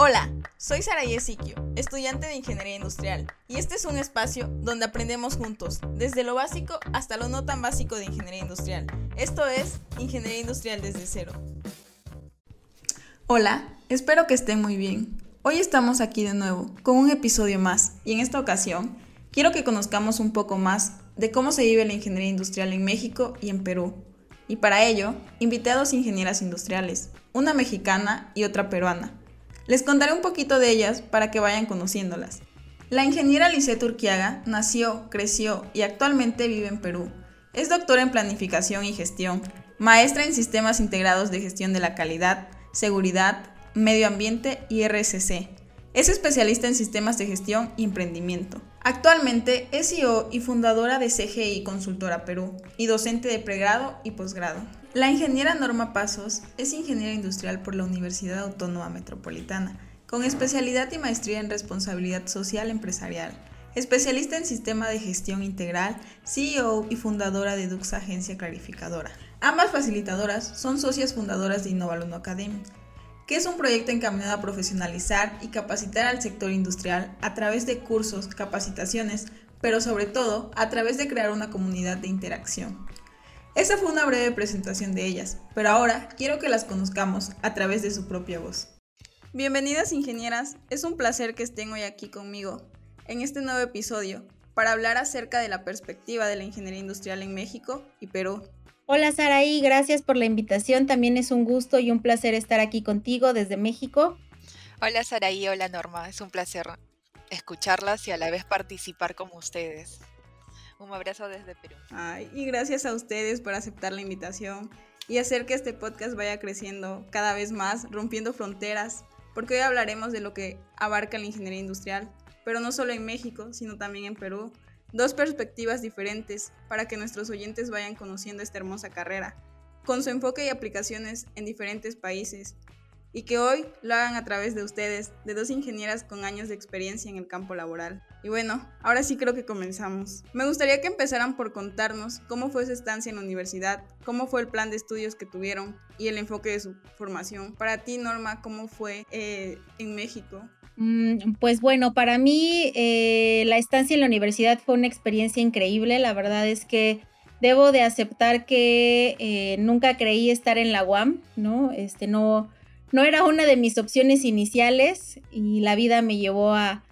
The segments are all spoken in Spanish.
Hola, soy Sara Yesiquio, estudiante de Ingeniería Industrial, y este es un espacio donde aprendemos juntos, desde lo básico hasta lo no tan básico de Ingeniería Industrial. Esto es Ingeniería Industrial desde cero. Hola, espero que estén muy bien. Hoy estamos aquí de nuevo, con un episodio más, y en esta ocasión quiero que conozcamos un poco más de cómo se vive la ingeniería industrial en México y en Perú. Y para ello, invité a dos ingenieras industriales, una mexicana y otra peruana les contaré un poquito de ellas para que vayan conociéndolas. La ingeniera Lisette Urquiaga nació, creció y actualmente vive en Perú. Es doctora en planificación y gestión, maestra en sistemas integrados de gestión de la calidad, seguridad, medio ambiente y RSC. Es especialista en sistemas de gestión y emprendimiento. Actualmente es CEO y fundadora de CGI Consultora Perú y docente de pregrado y posgrado. La ingeniera Norma Pasos es ingeniera industrial por la Universidad Autónoma Metropolitana, con especialidad y maestría en responsabilidad social empresarial. Especialista en sistema de gestión integral, CEO y fundadora de Dux Agencia Clarificadora. Ambas facilitadoras son socias fundadoras de Innovaluno Academy, que es un proyecto encaminado a profesionalizar y capacitar al sector industrial a través de cursos, capacitaciones, pero sobre todo a través de crear una comunidad de interacción. Esa fue una breve presentación de ellas, pero ahora quiero que las conozcamos a través de su propia voz. Bienvenidas ingenieras, es un placer que estén hoy aquí conmigo en este nuevo episodio para hablar acerca de la perspectiva de la ingeniería industrial en México y Perú. Hola Saraí, gracias por la invitación, también es un gusto y un placer estar aquí contigo desde México. Hola Saraí, hola Norma, es un placer escucharlas y a la vez participar con ustedes. Un abrazo desde Perú. Y gracias a ustedes por aceptar la invitación y hacer que este podcast vaya creciendo cada vez más, rompiendo fronteras, porque hoy hablaremos de lo que abarca la ingeniería industrial, pero no solo en México, sino también en Perú. Dos perspectivas diferentes para que nuestros oyentes vayan conociendo esta hermosa carrera, con su enfoque y aplicaciones en diferentes países, y que hoy lo hagan a través de ustedes, de dos ingenieras con años de experiencia en el campo laboral. Y bueno, ahora sí creo que comenzamos. Me gustaría que empezaran por contarnos cómo fue su estancia en la universidad, cómo fue el plan de estudios que tuvieron y el enfoque de su formación. Para ti, Norma, ¿cómo fue eh, en México? Mm, pues bueno, para mí eh, la estancia en la universidad fue una experiencia increíble. La verdad es que debo de aceptar que eh, nunca creí estar en la UAM, ¿no? Este, no no era una de mis opciones iniciales y la vida me llevó a,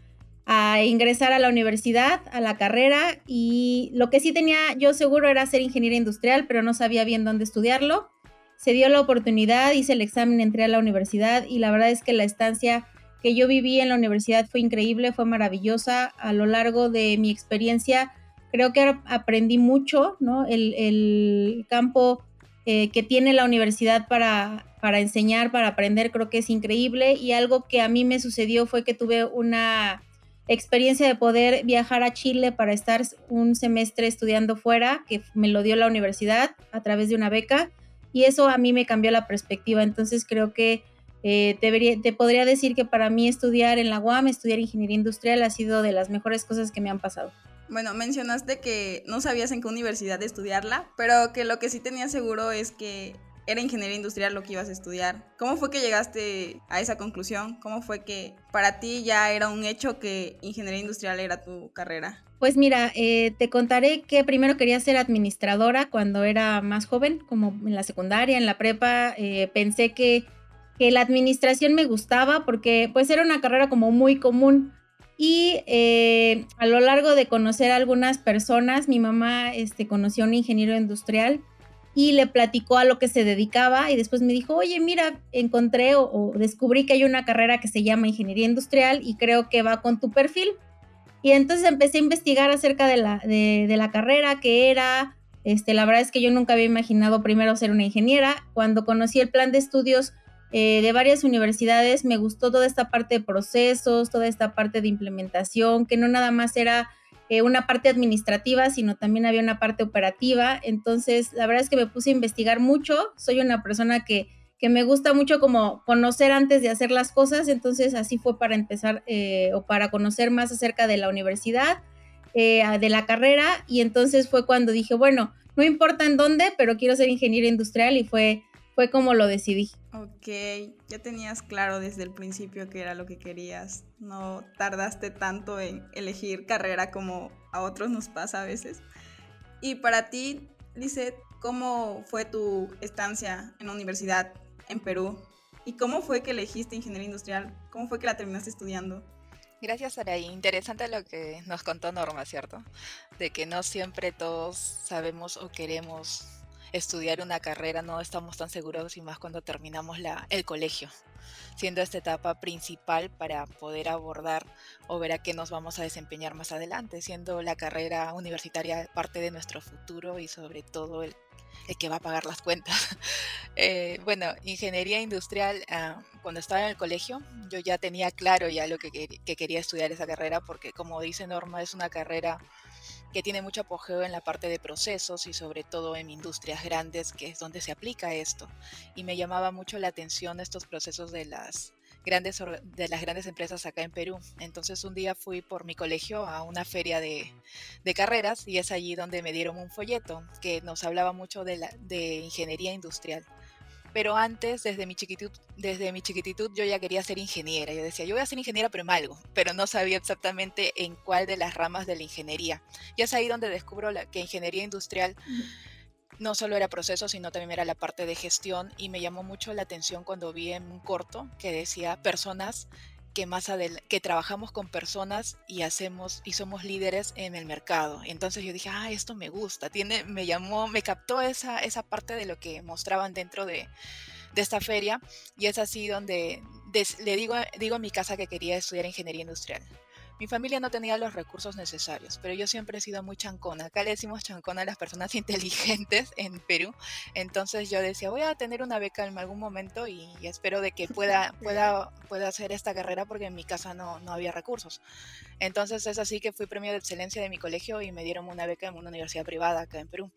ingresar a la universidad, a la carrera y lo que sí tenía yo seguro era ser ingeniera industrial, pero no sabía bien dónde estudiarlo. Se dio la oportunidad, hice el examen, entré a la universidad y la verdad es que la estancia que yo viví en la universidad fue increíble, fue maravillosa. A lo largo de mi experiencia creo que aprendí mucho, ¿no? El, campo eh, que tiene la universidad para para enseñar, para aprender, creo que es increíble. Y algo que a mí me sucedió fue que tuve una experiencia de poder viajar a Chile para estar un semestre estudiando fuera, que me lo dio la universidad a través de una beca. Y eso a mí me cambió la perspectiva. Entonces creo que eh, te, te podría decir que para mí estudiar en la UAM, estudiar ingeniería industrial, ha sido de las mejores cosas que me han pasado. Bueno, mencionaste que no sabías en qué universidad estudiarla, pero que lo que sí tenía seguro es que era ingeniería industrial lo que ibas a estudiar. ¿Cómo fue que llegaste a esa conclusión? ¿Cómo fue que para ti ya era un hecho que ingeniería industrial era tu carrera? Pues mira, eh, te contaré que primero quería ser administradora cuando era más joven, como en la secundaria, en la prepa, eh, pensé que, que, la administración me gustaba porque pues era una carrera como muy común. Y eh, a lo largo de conocer a algunas personas, mi mamá este, conoció a un ingeniero industrial y le platicó a lo que se dedicaba y después me dijo, oye, mira, encontré o, descubrí que hay una carrera que se llama ingeniería industrial y creo que va con tu perfil. Y entonces empecé a investigar acerca de la, de, la carrera, que era, este, la verdad es que yo nunca había imaginado primero ser una ingeniera. Cuando conocí el plan de estudios eh, de varias universidades, me gustó toda esta parte de procesos, toda esta parte de implementación, que no nada más era eh, una parte administrativa, sino también había una parte operativa. Entonces, la verdad es que me puse a investigar mucho. Soy una persona que, que me gusta mucho como conocer antes de hacer las cosas. Entonces, así fue para empezar eh, o para conocer más acerca de la universidad, eh, de la carrera. Y entonces fue cuando dije, bueno, no importa en dónde, pero quiero ser ingeniero industrial y fue fue como lo decidí. Ok, ya tenías claro desde el principio que era lo que querías. No tardaste tanto en elegir carrera como a otros nos pasa a veces. Y para ti, Lizeth, ¿cómo fue tu estancia en la universidad en Perú? ¿Y cómo fue que elegiste ingeniería industrial? ¿Cómo fue que la terminaste estudiando? Gracias, Saraí. Interesante lo que nos contó Norma, ¿cierto? De que no siempre todos sabemos o queremos estudiar una carrera no estamos tan seguros y más cuando terminamos la, el colegio, siendo esta etapa principal para poder abordar o ver a qué nos vamos a desempeñar más adelante, siendo la carrera universitaria parte de nuestro futuro y sobre todo el, el que va a pagar las cuentas. Eh, bueno, ingeniería industrial, ah, cuando estaba en el colegio, yo ya tenía claro ya lo que, que quería estudiar esa carrera, porque como dice Norma, es una carrera que tiene mucho apogeo en la parte de procesos y sobre todo en industrias grandes, que es donde se aplica esto. Y me llamaba mucho la atención estos procesos de las grandes, de las grandes empresas acá en Perú. Entonces un día fui por mi colegio a una feria de, carreras y es allí donde me dieron un folleto que nos hablaba mucho de, la, de ingeniería industrial pero antes, desde mi, chiquitud, desde mi chiquititud, yo ya quería ser ingeniera. Yo decía, yo voy a ser ingeniera, pero en algo, pero no sabía exactamente en cuál de las ramas de la ingeniería. Y es ahí donde descubro la, que ingeniería industrial no solo era proceso, sino también era la parte de gestión y me llamó mucho la atención cuando vi en un corto que decía personas que más que trabajamos con personas y hacemos y somos líderes en el mercado. Entonces yo dije, ah, esto me gusta, tiene, me llamó, me captó esa, esa parte de lo que mostraban dentro de, de esta feria y es así donde le digo, digo a mi casa que quería estudiar ingeniería industrial. Mi familia no tenía los recursos necesarios, pero yo siempre he sido muy chancona. Acá le decimos chancona a las personas inteligentes en Perú. Entonces yo decía, voy a tener una beca en algún momento y, espero de que pueda, pueda, pueda hacer esta carrera porque en mi casa no, no había recursos. Entonces es así que fui premio de excelencia de mi colegio y me dieron una beca en una universidad privada acá en Perú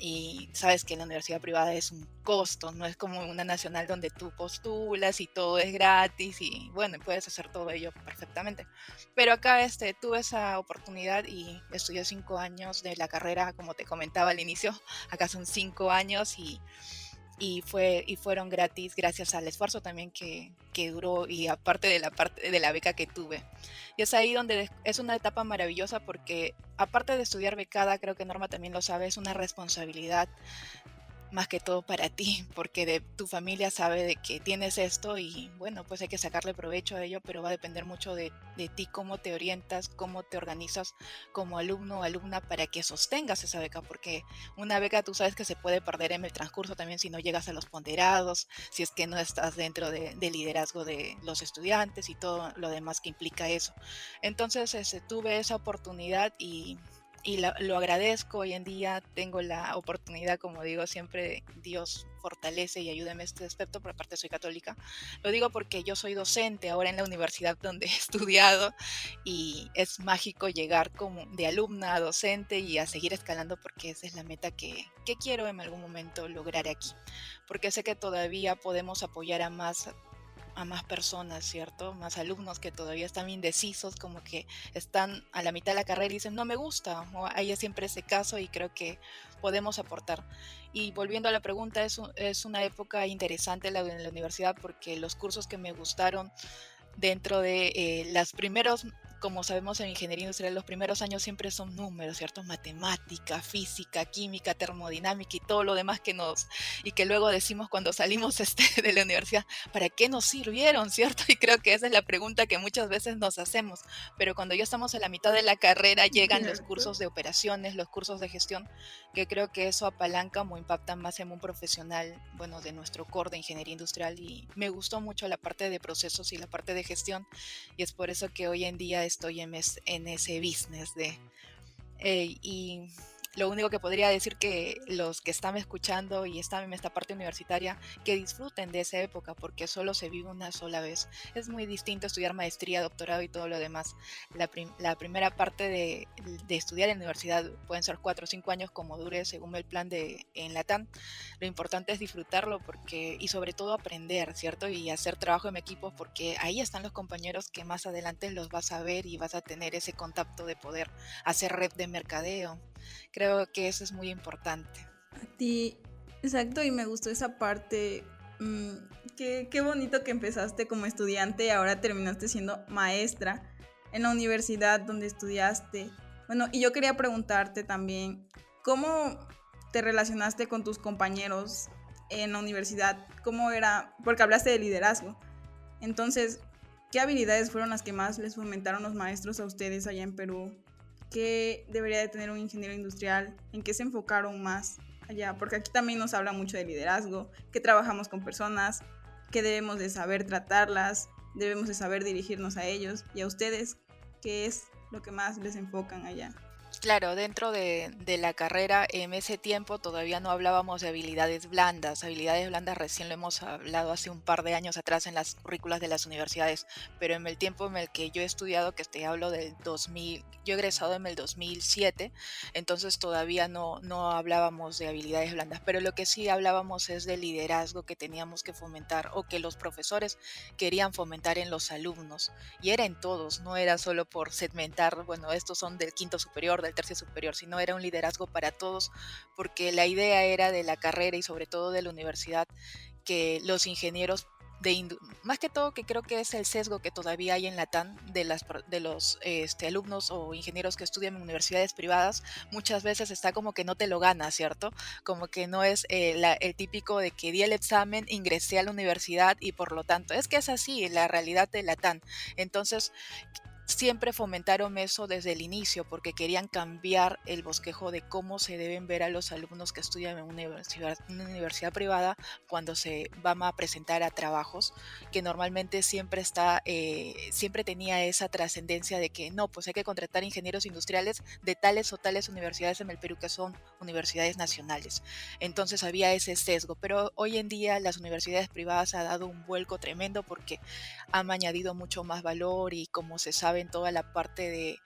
y sabes que la universidad privada es un costo, no es como una nacional donde tú postulas y todo es gratis y bueno, puedes hacer todo ello perfectamente. Pero acá este, tuve esa oportunidad y estudié cinco años de la carrera, como te comentaba al inicio, acá son cinco años y y, fue, y fueron gratis gracias al esfuerzo también que, que, duró y aparte de la parte de la beca que tuve. Y es ahí donde es una etapa maravillosa porque aparte de estudiar becada, creo que Norma también lo sabe, es una responsabilidad más que todo para ti, porque de tu familia sabe de que tienes esto y bueno, pues hay que sacarle provecho a ello, pero va a depender mucho de, de ti, cómo te orientas, cómo te organizas como alumno o alumna para que sostengas esa beca, porque una beca tú sabes que se puede perder en el transcurso también si no llegas a los ponderados, si es que no estás dentro del de liderazgo de los estudiantes y todo lo demás que implica eso. Entonces este, tuve esa oportunidad y y lo agradezco hoy en día, tengo la oportunidad, como digo, siempre Dios fortalece y ayúdame este aspecto, por aparte soy católica. Lo digo porque yo soy docente ahora en la universidad donde he estudiado y es mágico llegar como de alumna a docente y a seguir escalando porque esa es la meta que, que quiero en algún momento lograr aquí. Porque sé que todavía podemos apoyar a más a más personas, ¿cierto? Más alumnos que todavía están indecisos, como que están a la mitad de la carrera y dicen, no me gusta, o hay siempre ese caso y creo que podemos aportar. Y volviendo a la pregunta, es, una época interesante la de la universidad porque los cursos que me gustaron dentro de eh, las primeros como sabemos en ingeniería industrial, los primeros años siempre son números, ¿cierto? Matemática, física, química, termodinámica y todo lo demás que nos, y que luego decimos cuando salimos este, de la universidad, ¿para qué nos sirvieron, ¿cierto? Y creo que esa es la pregunta que muchas veces nos hacemos, pero cuando ya estamos en la mitad de la carrera llegan los cursos de operaciones, los cursos de gestión, que creo que eso apalanca o impacta más en un profesional, bueno, de nuestro core de ingeniería industrial y me gustó mucho la parte de procesos y la parte de gestión y es por eso que hoy en día estoy en, ese business de... Eh, y lo único que podría decir que los que están escuchando y están en esta parte universitaria, que disfruten de esa época, porque solo se vive una sola vez. Es muy distinto estudiar maestría, doctorado y todo lo demás. La, primera parte de, estudiar en universidad pueden ser cuatro o cinco años como dure según el plan de en Latam. Lo importante es disfrutarlo porque y sobre todo aprender, ¿cierto? Y hacer trabajo en equipos porque ahí están los compañeros que más adelante los vas a ver y vas a tener ese contacto de poder hacer red de mercadeo Creo que eso es muy importante. A ti, Exacto, y me gustó esa parte. Mm, qué, qué bonito que empezaste como estudiante y ahora terminaste siendo maestra en la universidad donde estudiaste. Bueno, y yo quería preguntarte también, ¿cómo te relacionaste con tus compañeros en la universidad? ¿Cómo era? Porque hablaste de liderazgo. Entonces, ¿qué habilidades fueron las que más les fomentaron los maestros a ustedes allá en Perú? ¿Qué debería de tener un ingeniero industrial? ¿En qué se enfocaron más allá? Porque aquí también nos habla mucho de liderazgo, que trabajamos con personas, que debemos de saber tratarlas, debemos de saber dirigirnos a ellos y a ustedes, ¿qué es lo que más les enfocan allá? Claro, dentro de, la carrera en ese tiempo todavía no hablábamos de habilidades blandas. Habilidades blandas recién lo hemos hablado hace un par de años atrás en las currículas de las universidades, pero en el tiempo en el que yo he estudiado, que te hablo del 2000, yo he egresado en el 2007, entonces todavía no, no hablábamos de habilidades blandas, pero lo que sí hablábamos es del liderazgo que teníamos que fomentar o que los profesores querían fomentar en los alumnos. Y era en todos, no era solo por segmentar, bueno, estos son del quinto superior, del tercio superior, sino era un liderazgo para todos, porque la idea era de la carrera y sobre todo de la universidad que los ingenieros de más que todo que creo que es el sesgo que todavía hay en la TAN de, las, de los este, alumnos o ingenieros que estudian en universidades privadas, muchas veces está como que no te lo gana, ¿cierto? Como que no es eh, el típico de que di el examen, ingresé a la universidad y por lo tanto, es que es así la realidad de la TAN. Entonces, siempre fomentaron eso desde el inicio porque querían cambiar el bosquejo de cómo se deben ver a los alumnos que estudian en una universidad, privada cuando se van a presentar a trabajos, que normalmente siempre está, eh, siempre tenía esa trascendencia de que no, pues hay que contratar ingenieros industriales de tales o tales universidades en el Perú que son universidades nacionales. Entonces había ese sesgo, pero hoy en día las universidades privadas han dado un vuelco tremendo porque han añadido mucho más valor y como se sabe en toda la parte de,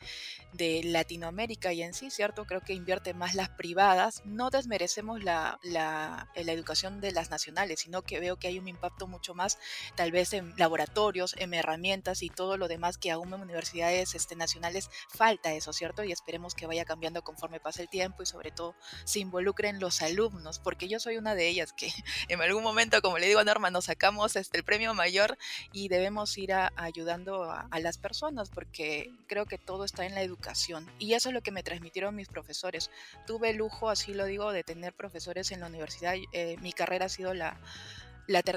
Latinoamérica y en sí, ¿cierto? Creo que invierte más las privadas. No desmerecemos la, la, educación de las nacionales, sino que veo que hay un impacto mucho más tal vez en laboratorios, en herramientas y todo lo demás que aún en universidades este, nacionales falta eso, ¿cierto? Y esperemos que vaya cambiando conforme pase el tiempo y sobre todo se involucren los alumnos, porque yo soy una de ellas que en algún momento, como le digo a Norma, nos sacamos este, el premio mayor y debemos ir ayudando a, a las personas, porque creo que todo está en la educación. Y eso es lo que me transmitieron mis profesores. Tuve el lujo, así lo digo, de tener profesores en la universidad. Eh, mi carrera ha sido la,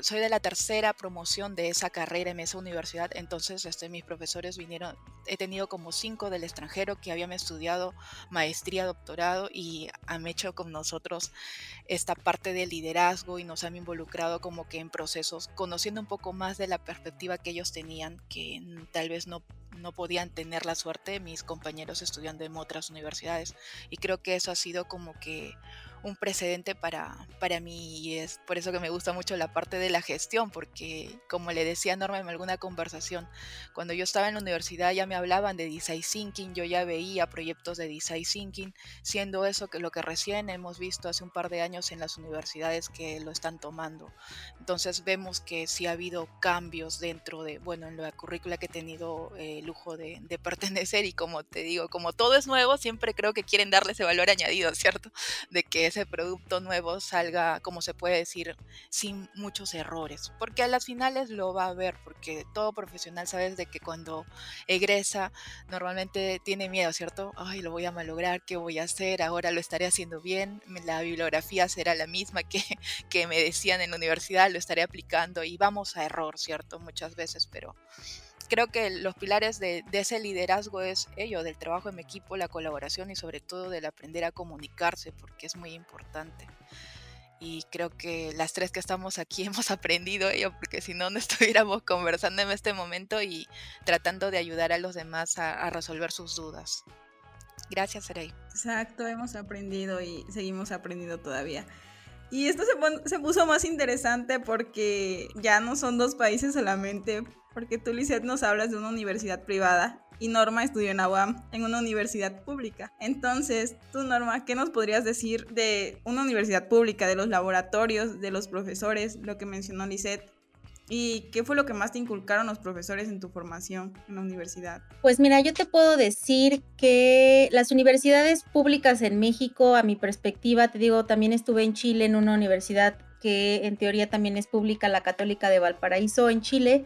soy de la tercera promoción de esa carrera en esa universidad, entonces este, mis profesores vinieron, he tenido como cinco del extranjero que habían estudiado maestría, doctorado y han hecho con nosotros esta parte de liderazgo y nos han involucrado como que en procesos, conociendo un poco más de la perspectiva que ellos tenían, que tal vez no no podían tener la suerte mis compañeros estudiando en otras universidades. Y creo que eso ha sido como que un precedente para, para mí y es por eso que me gusta mucho la parte de la gestión, porque como le decía Norma en alguna conversación, cuando yo estaba en la universidad ya me hablaban de design thinking, yo ya veía proyectos de design thinking, siendo eso que lo que recién hemos visto hace un par de años en las universidades que lo están tomando. Entonces vemos que sí ha habido cambios dentro de, bueno, en la currícula que he tenido el lujo de, de pertenecer y como te digo, como todo es nuevo, siempre creo que quieren darle ese valor añadido, ¿cierto? De que ese producto nuevo salga, como se puede decir, sin muchos errores, porque a las finales lo va a ver, porque todo profesional sabes de que cuando egresa normalmente tiene miedo, ¿cierto? Ay, lo voy a malograr, ¿qué voy a hacer? Ahora lo estaré haciendo bien, la bibliografía será la misma que, que me decían en la universidad, lo estaré aplicando y vamos a error, ¿cierto? Muchas veces, pero creo que los pilares de, ese liderazgo es ello, del trabajo en equipo, la colaboración y sobre todo del aprender a comunicarse, porque es muy importante. Y creo que las tres que estamos aquí hemos aprendido ello, porque si no, no estuviéramos conversando en este momento y tratando de ayudar a los demás a, resolver sus dudas. Gracias, Serey. Exacto, hemos aprendido y seguimos aprendiendo todavía. Y esto se, puso más interesante porque ya no son dos países solamente, porque tú, Lisette, nos hablas de una universidad privada y Norma estudió en AWAM, en una universidad pública. Entonces, tú, Norma, ¿qué nos podrías decir de una universidad pública, de los laboratorios, de los profesores, lo que mencionó Lisette? ¿Y qué fue lo que más te inculcaron los profesores en tu formación en la universidad? Pues mira, yo te puedo decir que las universidades públicas en México, a mi perspectiva, te digo, también estuve en Chile en una universidad que en teoría también es pública, la Católica de Valparaíso en Chile.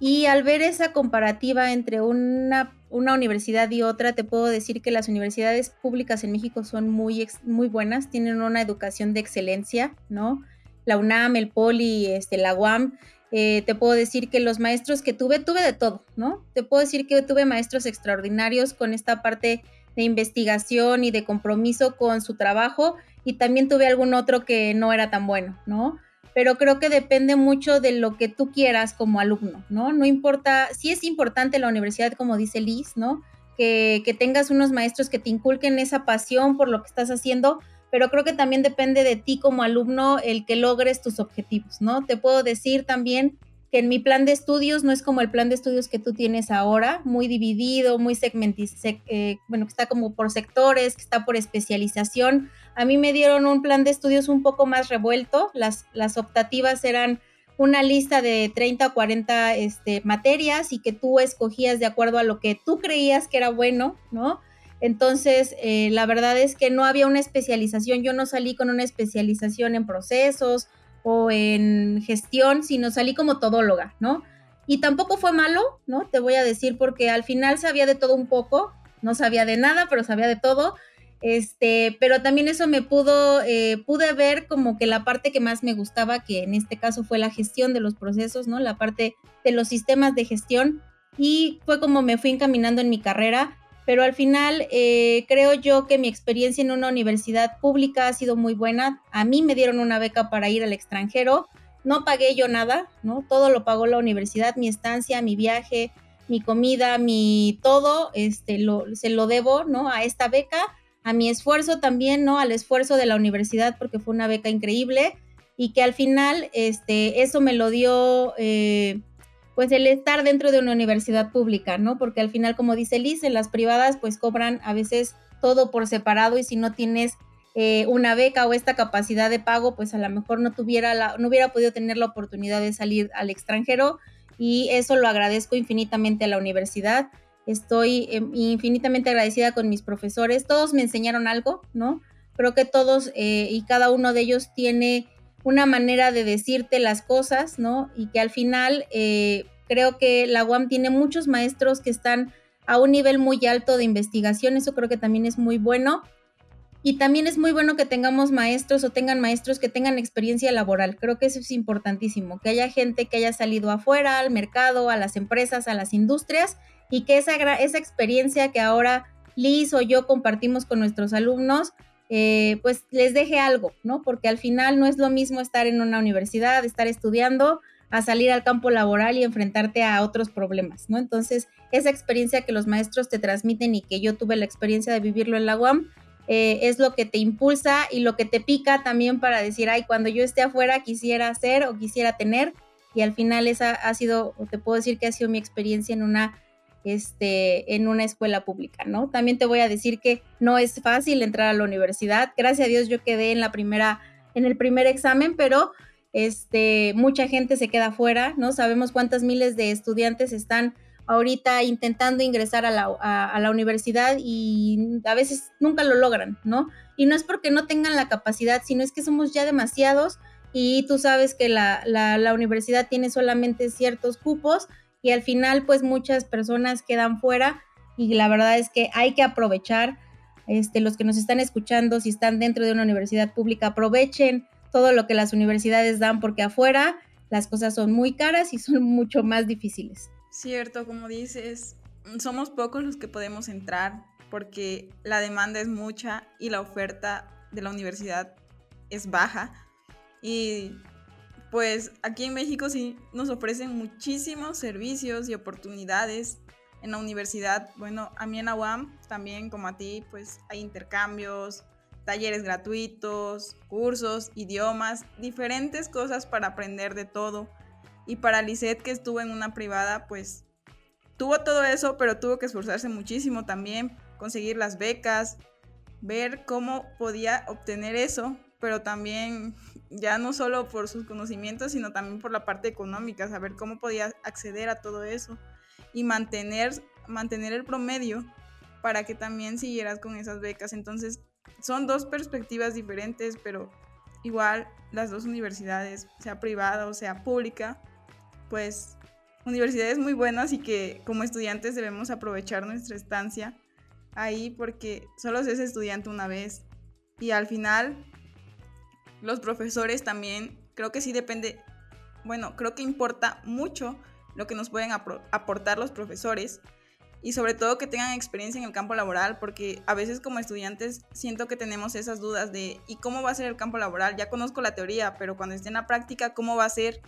Y al ver esa comparativa entre una, una universidad y otra, te puedo decir que las universidades públicas en México son muy, muy buenas, tienen una educación de excelencia, ¿no? La UNAM, el POLI, este, la UAM, eh, te puedo decir que los maestros que tuve, tuve de todo, ¿no? Te puedo decir que tuve maestros extraordinarios con esta parte de investigación y de compromiso con su trabajo y también tuve algún otro que no era tan bueno, ¿no? Pero creo que depende mucho de lo que tú quieras como alumno, ¿no? No importa, sí es importante la universidad, como dice Liz, ¿no? Que, que tengas unos maestros que te inculquen esa pasión por lo que estás haciendo, pero creo que también depende de ti como alumno el que logres tus objetivos, ¿no? Te puedo decir también que en mi plan de estudios no es como el plan de estudios que tú tienes ahora, muy dividido, muy segmentizado, eh, bueno, que está como por sectores, que está por especialización. A mí me dieron un plan de estudios un poco más revuelto, las, las optativas eran una lista de 30 o 40 este, materias y que tú escogías de acuerdo a lo que tú creías que era bueno, ¿no? Entonces, eh, la verdad es que no había una especialización, yo no salí con una especialización en procesos o en gestión, sino salí como todóloga, ¿no? Y tampoco fue malo, ¿no? Te voy a decir porque al final sabía de todo un poco, no sabía de nada, pero sabía de todo. Este, pero también eso me pudo, eh, pude ver como que la parte que más me gustaba, que en este caso fue la gestión de los procesos, ¿no? La parte de los sistemas de gestión. Y fue como me fui encaminando en mi carrera pero al final eh, creo yo que mi experiencia en una universidad pública ha sido muy buena. A mí me dieron una beca para ir al extranjero, no pagué yo nada, ¿no? Todo lo pagó la universidad, mi estancia, mi viaje, mi comida, mi todo, este, se lo debo, ¿no? A esta beca, a mi esfuerzo también, ¿no? Al esfuerzo de la universidad porque fue una beca increíble y que al final, este, eso me lo dio... Eh, pues el estar dentro de una universidad pública, ¿no? Porque al final, como dice Liz, en las privadas pues cobran a veces todo por separado y si no tienes eh, una beca o esta capacidad de pago, pues a lo mejor no tuviera la, no hubiera podido tener la oportunidad de salir al extranjero y eso lo agradezco infinitamente a la universidad. Estoy em, infinitamente agradecida con mis profesores. Todos me enseñaron algo, ¿no? Creo que todos eh, y cada uno de ellos tiene una manera de decirte las cosas, ¿no? Y que al final eh, creo que la UAM tiene muchos maestros que están a un nivel muy alto de investigación, eso creo que también es muy bueno. Y también es muy bueno que tengamos maestros o tengan maestros que tengan experiencia laboral. Creo que eso es importantísimo, que haya gente que haya salido afuera, al mercado, a las empresas, a las industrias, y que esa, esa experiencia que ahora Liz o yo compartimos con nuestros alumnos, eh, pues les deje algo, ¿no? Porque al final no es lo mismo estar en una universidad, estar estudiando, a salir al campo laboral y enfrentarte a otros problemas, ¿no? Entonces, esa experiencia que los maestros te transmiten y que yo tuve la experiencia de vivirlo en la UAM, eh, es lo que te impulsa y lo que te pica también para decir, ay, cuando yo esté afuera quisiera hacer o quisiera tener. Y al final esa ha sido, o te puedo decir que ha sido mi experiencia en una este, en una escuela pública, ¿no? También te voy a decir que no es fácil entrar a la universidad. Gracias a Dios yo quedé en la primera, en el primer examen, pero este, mucha gente se queda fuera, ¿no? Sabemos cuántas miles de estudiantes están ahorita intentando ingresar a la, a, la, universidad y a veces nunca lo logran, ¿no? Y no es porque no tengan la capacidad, sino es que somos ya demasiados y tú sabes que la, la, la universidad tiene solamente ciertos cupos y al final pues muchas personas quedan fuera y la verdad es que hay que aprovechar, este, los que nos están escuchando, si están dentro de una universidad pública, aprovechen todo lo que las universidades dan porque afuera las cosas son muy caras y son mucho más difíciles. Cierto, como dices, somos pocos los que podemos entrar porque la demanda es mucha y la oferta de la universidad es baja. Y pues aquí en México sí nos ofrecen muchísimos servicios y oportunidades en la universidad. Bueno, a mí en la UAM también como a ti, pues hay intercambios, talleres gratuitos, cursos, idiomas, diferentes cosas para aprender de todo. Y para Lisette que estuvo en una privada, pues tuvo todo eso, pero tuvo que esforzarse muchísimo también, conseguir las becas, ver cómo podía obtener eso, pero también ya no solo por sus conocimientos, sino también por la parte económica, saber cómo podía acceder a todo eso y mantener, mantener el promedio para que también siguieras con esas becas. Entonces, son dos perspectivas diferentes, pero igual las dos universidades, sea privada o sea pública, pues universidades muy buenas y que como estudiantes debemos aprovechar nuestra estancia ahí porque solo se es estudiante una vez y al final los profesores también, creo que sí depende, bueno, creo que importa mucho lo que nos pueden aportar los profesores y sobre todo que tengan experiencia en el campo laboral, porque a veces como estudiantes siento que tenemos esas dudas de ¿y cómo va a ser el campo laboral? Ya conozco la teoría, pero cuando esté en la práctica, ¿cómo va a ser?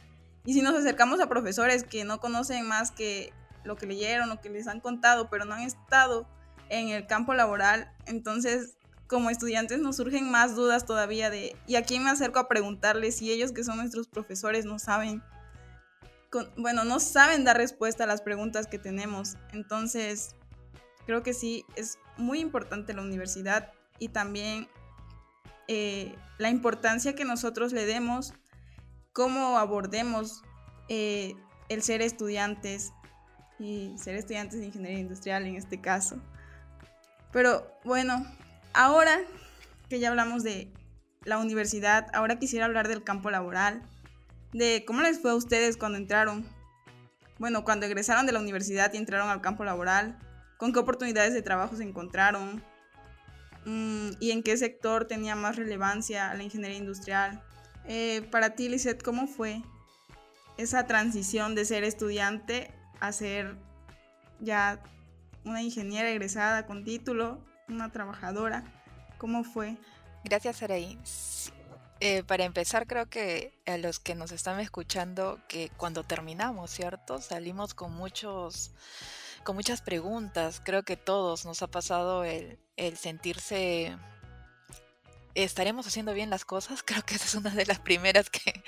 Y si nos acercamos a profesores que no conocen más que lo que leyeron o que les han contado, pero no han estado en el campo laboral, entonces como estudiantes nos surgen más dudas todavía de ¿y a quién me acerco a preguntarles si ellos que son nuestros profesores no saben? bueno, no saben dar respuesta a las preguntas que tenemos. Entonces, creo que sí, es muy importante la universidad y también eh, la importancia que nosotros le demos, cómo abordemos eh, el ser estudiantes y ser estudiantes de ingeniería industrial en este caso. Pero bueno, ahora que ya hablamos de la universidad, ahora quisiera hablar del campo laboral de cómo les fue a ustedes cuando entraron. Bueno, cuando egresaron de la universidad y entraron al campo laboral, con qué oportunidades de trabajo se encontraron mm, y en qué sector tenía más relevancia la ingeniería industrial. Eh, para ti, Lizeth, ¿cómo fue esa transición de ser estudiante a ser ya una ingeniera egresada con título, una trabajadora? ¿Cómo fue? Gracias, Araí. Eh, para empezar, creo que a los que nos están escuchando, que cuando terminamos, ¿cierto? Salimos con muchos, con muchas preguntas. Creo que todos nos ha pasado el, el sentirse ¿estaremos haciendo bien las cosas? Creo que esa es una de las primeras que,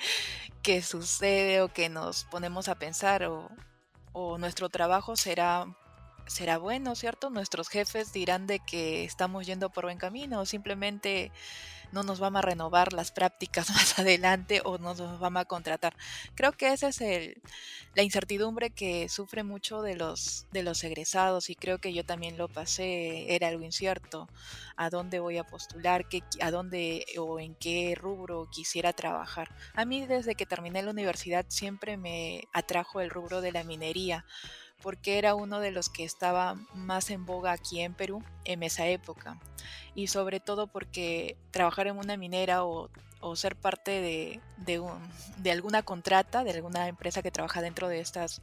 que sucede o que nos ponemos a pensar o, o, nuestro trabajo será, será bueno, ¿cierto? Nuestros jefes dirán de que estamos yendo por buen camino o simplemente no nos vamos a renovar las prácticas más adelante o no nos vamos a contratar. Creo que esa es la incertidumbre que sufre mucho de los, de los egresados y creo que yo también lo pasé, era algo incierto, a dónde voy a postular, qué, a dónde o en qué rubro quisiera trabajar. A mí desde que terminé la universidad siempre me atrajo el rubro de la minería porque era uno de los que estaba más en boga aquí en Perú en esa época. Y sobre todo porque trabajar en una minera o o ser parte de, de, alguna contrata, de alguna empresa que trabaja dentro de estas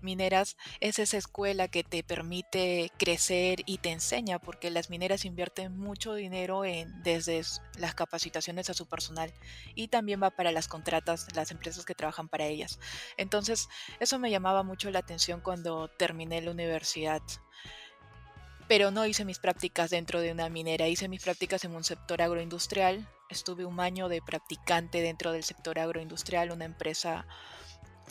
mineras, es esa escuela que te permite crecer y te enseña, porque las mineras invierten mucho dinero en, desde las capacitaciones a su personal y también va para las contratas, las empresas que trabajan para ellas. Entonces, eso me llamaba mucho la atención cuando terminé la universidad pero no hice mis prácticas dentro de una minera, hice mis prácticas en un sector agroindustrial. Estuve un año de practicante dentro del sector agroindustrial, una empresa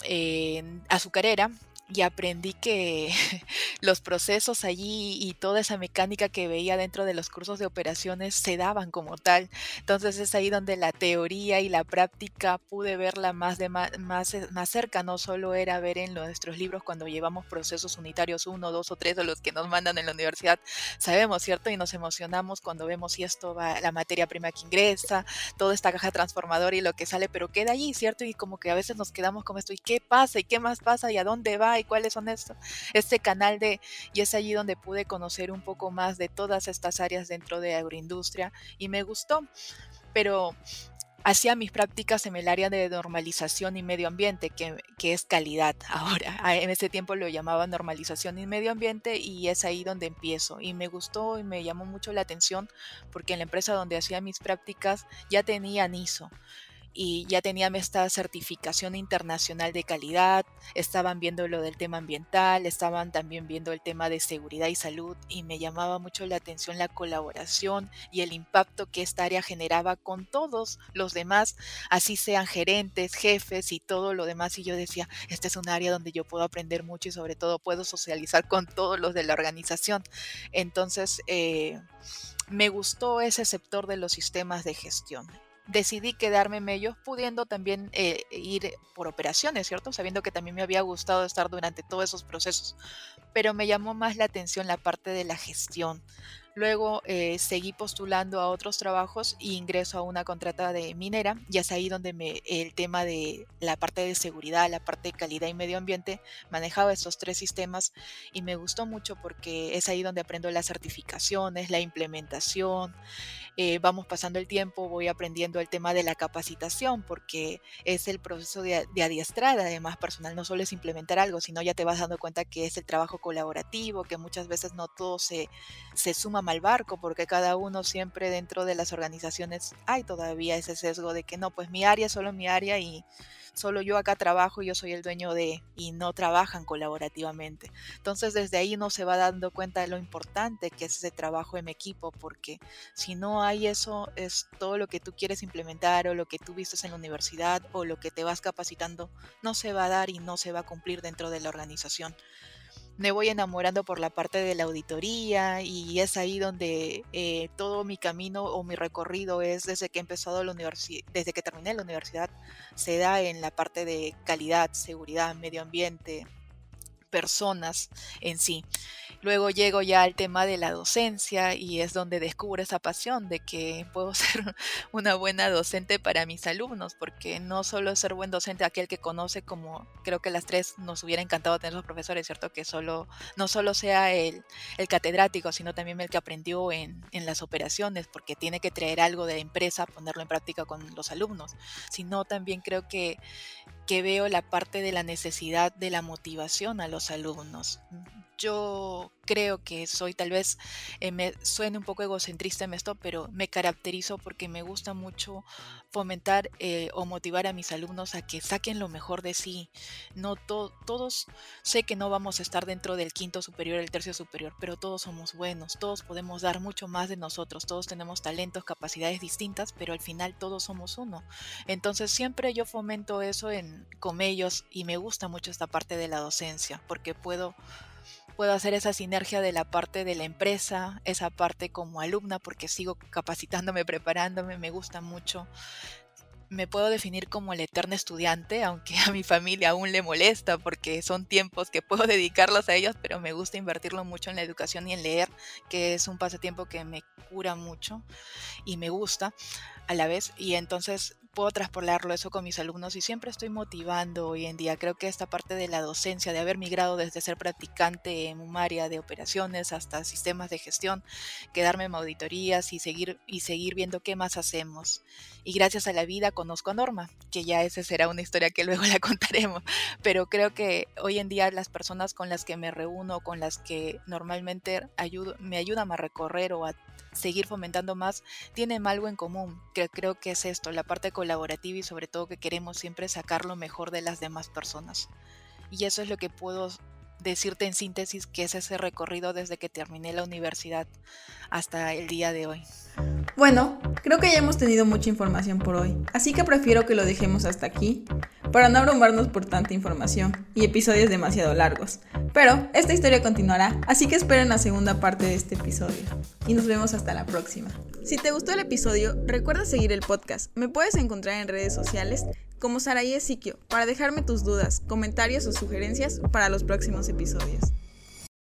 eh, azucarera y aprendí que los procesos allí y toda esa mecánica que veía dentro de los cursos de operaciones se daban como tal. Entonces es ahí donde la teoría y la práctica pude verla más, de más, más, más cerca, no solo era ver en nuestros libros cuando llevamos procesos unitarios uno, dos o tres de los que nos mandan en la universidad, sabemos, ¿cierto? Y nos emocionamos cuando vemos si esto va, la materia prima que ingresa, toda esta caja transformadora y lo que sale, pero queda allí, ¿cierto? Y como que a veces nos quedamos con esto, ¿y qué pasa? ¿Y qué más pasa? ¿Y a dónde va? Y cuáles son estos, este canal de, y es allí donde pude conocer un poco más de todas estas áreas dentro de agroindustria y me gustó, pero hacía mis prácticas en el área de normalización y medio ambiente, que, que, es calidad ahora. En ese tiempo lo llamaba normalización y medio ambiente y es ahí donde empiezo. Y me gustó y me llamó mucho la atención porque en la empresa donde hacía mis prácticas ya tenían ISO y ya tenían esta certificación internacional de calidad, estaban viendo lo del tema ambiental, estaban también viendo el tema de seguridad y salud y me llamaba mucho la atención la colaboración y el impacto que esta área generaba con todos los demás, así sean gerentes, jefes y todo lo demás y yo decía, esta es un área donde yo puedo aprender mucho y sobre todo puedo socializar con todos los de la organización. Entonces, eh, me gustó ese sector de los sistemas de gestión decidí quedarme en ellos, pudiendo también eh, ir por operaciones, ¿cierto? Sabiendo que también me había gustado estar durante todos esos procesos. Pero me llamó más la atención la parte de la gestión. Luego eh, seguí postulando a otros trabajos e ingreso a una contrata de minera y es ahí donde me, el tema de la parte de seguridad, la parte de calidad y medio ambiente, manejaba estos tres sistemas y me gustó mucho porque es ahí donde aprendo las certificaciones, la implementación, eh, vamos pasando el tiempo, voy aprendiendo el tema de la capacitación, porque es el proceso de, adiestrar además personal, no solo es implementar algo, sino ya te vas dando cuenta que es el trabajo colaborativo, que muchas veces no todo se, se suma mal barco, porque cada uno siempre dentro de las organizaciones hay todavía ese sesgo de que no, pues mi área solo mi área y solo yo acá trabajo, yo soy el dueño de, y no trabajan colaborativamente. Entonces desde ahí uno se va dando cuenta de lo importante que es ese trabajo en equipo, porque si no hay eso, es todo lo que tú quieres implementar o lo que tú vistes en la universidad o lo que te vas capacitando, no se va a dar y no se va a cumplir dentro de la organización me voy enamorando por la parte de la auditoría y es ahí donde eh, todo mi camino o mi recorrido es desde que he empezado la universidad, desde que terminé la universidad, se da en la parte de calidad, seguridad, medio ambiente, personas en sí. Luego llego ya al tema de la docencia y es donde descubro esa pasión de que puedo ser una buena docente para mis alumnos, porque no solo ser buen docente aquel que conoce, como creo que las tres nos hubiera encantado tener los profesores, ¿cierto? Que solo, no solo sea el, el catedrático, sino también el que aprendió en, en las operaciones, porque tiene que traer algo de la empresa, ponerlo en práctica con los alumnos, sino también creo que que veo la parte de la necesidad de la motivación a los alumnos yo creo que soy tal vez, eh, me suene un poco egocentrista en esto, pero me caracterizo porque me gusta mucho fomentar eh, o motivar a mis alumnos a que saquen lo mejor de sí. No todos, sé que no vamos a estar dentro del quinto superior, el tercio superior, pero todos somos buenos, todos podemos dar mucho más de nosotros, todos tenemos talentos, capacidades distintas, pero al final todos somos uno. Entonces siempre yo fomento eso con ellos y me gusta mucho esta parte de la docencia porque puedo puedo hacer esa sinergia de la parte de la empresa, esa parte como alumna, porque sigo capacitándome, preparándome, me gusta mucho. Me puedo definir como el eterno estudiante, aunque a mi familia aún le molesta porque son tiempos que puedo dedicarlos a ellos, pero me gusta invertirlo mucho en la educación y en leer, que es un pasatiempo que me cura mucho y me gusta a la vez. Y entonces puedo traspolarlo eso con mis alumnos y siempre estoy motivando hoy en día. Creo que esta parte de la docencia, de haber migrado desde ser practicante en un área de operaciones hasta sistemas de gestión, quedarme en auditorías y seguir, y seguir viendo qué más hacemos. Y gracias a la vida conozco a Norma, que ya esa será una historia que luego la contaremos. Pero creo que hoy en día las personas con las que me reúno, con las que normalmente ayudo, me ayudan a recorrer o a seguir fomentando más, tienen algo en común, que creo que es esto, la parte colaborativa y sobre todo que queremos siempre sacar lo mejor de las demás personas. Y eso es lo que puedo decirte en síntesis que es ese recorrido desde que terminé la universidad hasta el día de hoy. Bueno, creo que ya hemos tenido mucha información por hoy, así que prefiero que lo dejemos hasta aquí, para no abrumarnos por tanta información y episodios demasiado largos. Pero esta historia continuará, así que esperen la segunda parte de este episodio. Y nos vemos hasta la próxima. Si te gustó el episodio, recuerda seguir el podcast. Me puedes encontrar en redes sociales como Saraí Siquio para dejarme tus dudas, comentarios o sugerencias para los próximos episodios.